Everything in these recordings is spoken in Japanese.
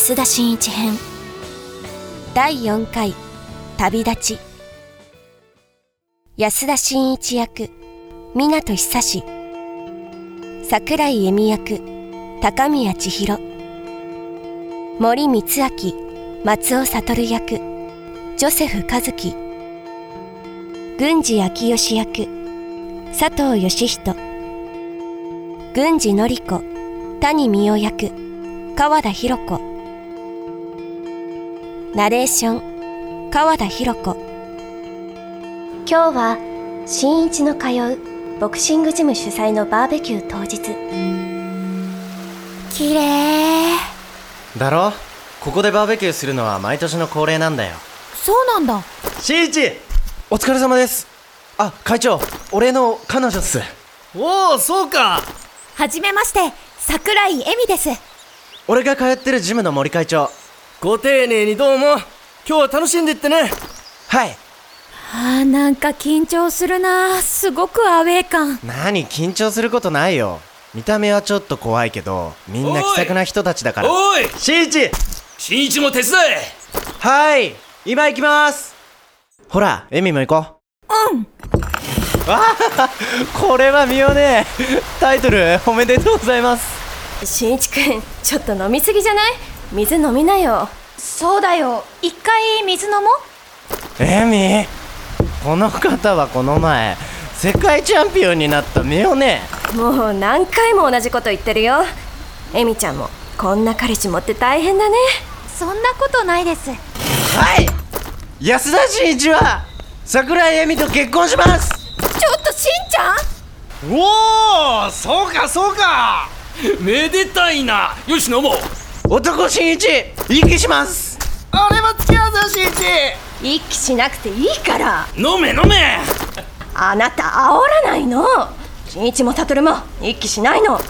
安田真一編。第4回旅立ち。安田真一役湊久志。桜井恵美役高宮千尋。森光明松尾悟役。ジョセフ和樹。郡司昭義役佐藤義人。郡司典子谷美代役川田博子。ナレーション川田博子。今日は新一の通うボクシングジム主催のバーベキュー当日。きれいだろ？ここでバーベキューするのは毎年の恒例なんだよ。そうなんだ。しんいちお疲れ様です。あ会長俺の彼女っす。おおそうか。はじめまして桜井恵美です。俺が通ってるジムの森会長ご丁寧にどうも。今日は楽しんでってね。はい。あーなんか緊張するな。すごくアウェー感。何緊張することないよ。見た目はちょっと怖いけどみんな気さくな人たちだから。おいしんいち新一も手伝え。はい。今行きます。ほらエミも行こう。うん。わあこれは見ようね。タイトルおめでとうございます。しんいちくんちょっと飲みすぎじゃない？水飲みなよ。そうだよ。一回水飲もう。エミこの方はこの前世界チャンピオンになったミオねもう何回も同じこと言ってるよ。エミちゃんもこんな彼氏持って大変だね。そんなことないです。はい。安田真一は桜井エミと結婚します。ちょっとしんちゃん。おおそうかそうか。めでたいな。よし飲もう男真一一気します。俺も付き合うぞ新一。一気しなくていいから。飲め飲め。あなた煽らないの。しんいちも悟も一気しないの。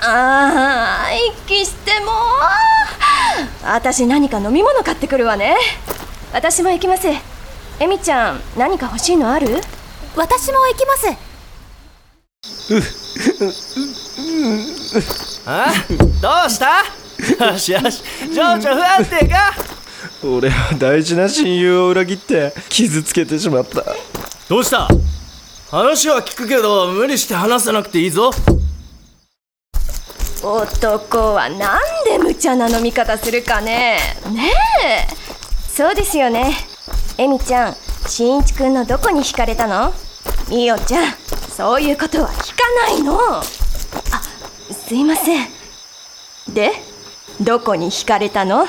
あー一気しても。私何か飲み物買ってくるわね。私も行きます。エミちゃん何か欲しいのある？私も行きますあどうした？よしよし。情緒不安定か？俺は大事な親友を裏切って傷つけてしまった。どうした？話は聞くけど無理して話さなくていいぞ。男はなんで無茶な飲み方するかね。ねえ。そうですよね。エミちゃんしんいちくんのどこに惹かれたの？みおちゃんそういうことは聞かないの。あすいません。でどこに惹かれたの？もう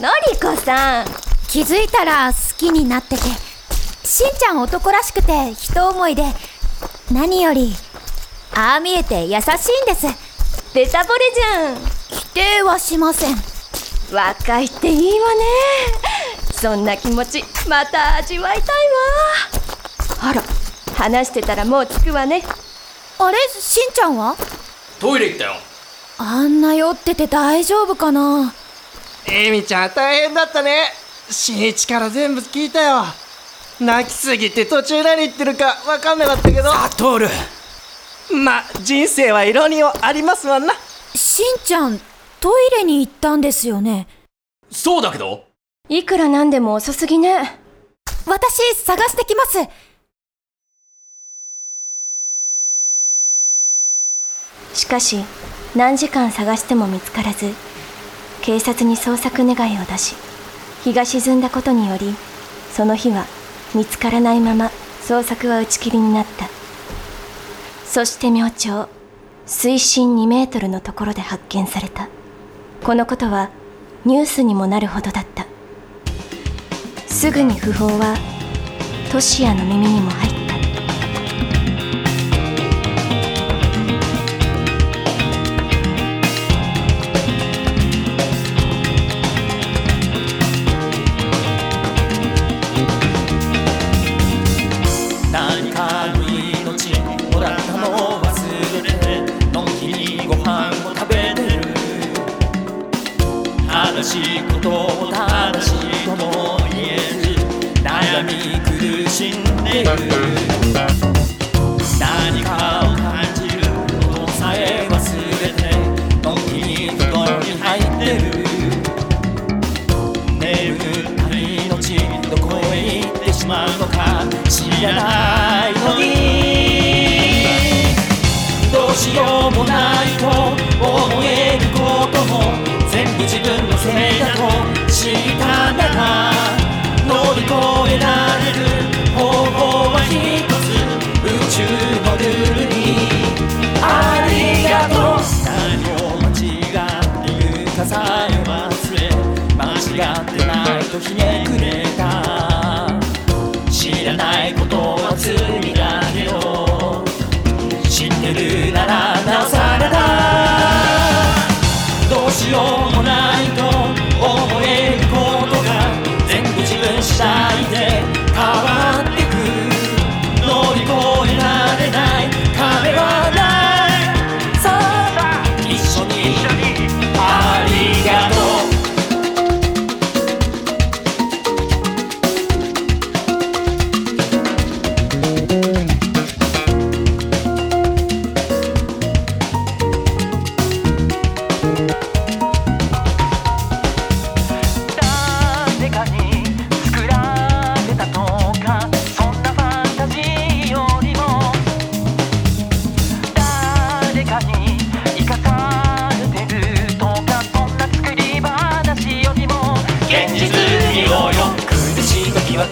のりこさん。気づいたら好きになってて。しんちゃん男らしくて人思いで。何よりああ見えて優しいんです。ベタ惚れじゃん。否定はしません。若いっていいわね。そんな気持ちまた味わいたいわ。あら話してたらもう着くわね。あれ？しんちゃんは？トイレ行ったよ。あんな酔ってて大丈夫かな？エミちゃん大変だったね。新一から全部聞いたよ。泣きすぎて途中何言ってるか分かんなかったけど。あトール。ま人生は色にありますわな。しんちゃんトイレに行ったんですよね。そうだけど。いくらなんでも遅すぎね。私探してきますしかし何時間探しても見つからず警察に捜索願いを出し日が沈んだことによりその日は見つからないまま捜索は打ち切りになった。そして明朝水深2メートルのところで発見された。このことはニュースにもなるほどだった。すぐに訃報はトシヤの耳にも入った。とひねくれた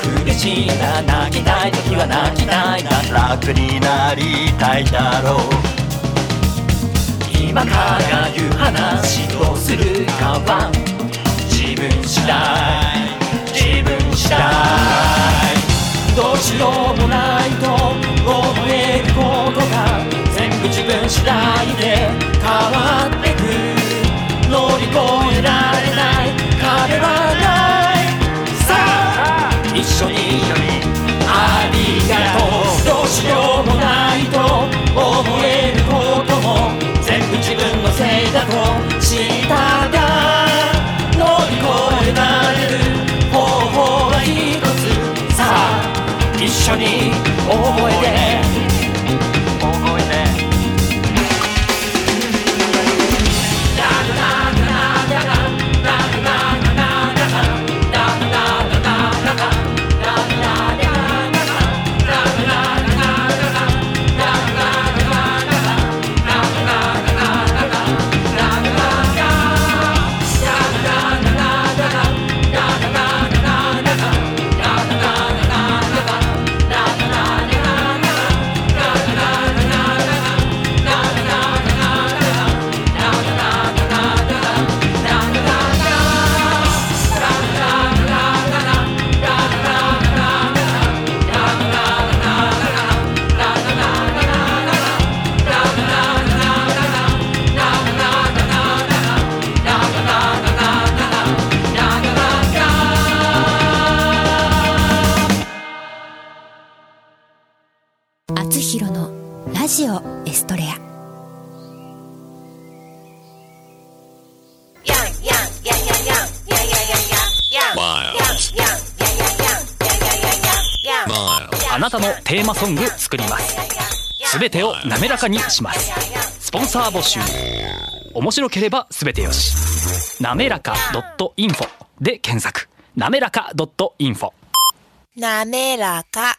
しい時は苦しいな泣きたい時は泣きたいな楽になりたいだろう。今から言う話どうするかは自分次第。自分次第。どうしようもないと思えることが全部自分次第で変わってく。ラジオエストレア。あなたのテーマソング作ります。すべてを滑らかにします。スポンサー募集。面白ければすべてよし。なめらか .info で検索。なめらか .info なめらか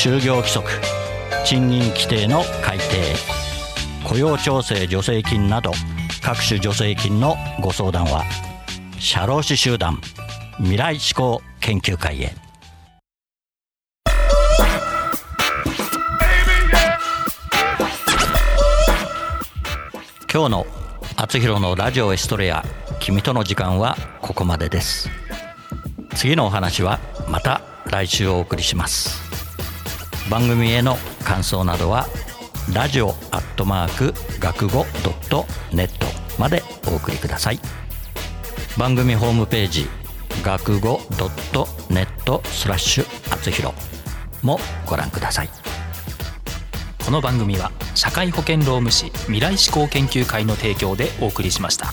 就業規則賃金規定の改定雇用調整助成金など各種助成金のご相談は社労士集団未来志向研究会へ。今日の「あつひろのラジオエストレア君との時間」はここまでです。次のお話はまた来週お送りします。番組への感想などはラジオアットマーク学語ドットネットまでお送りください番組ホームページ学語ドットネットスラッシュあつひろもご覧くださいこの番組は社会保険労務士未来志向研究会の提供でお送りしました。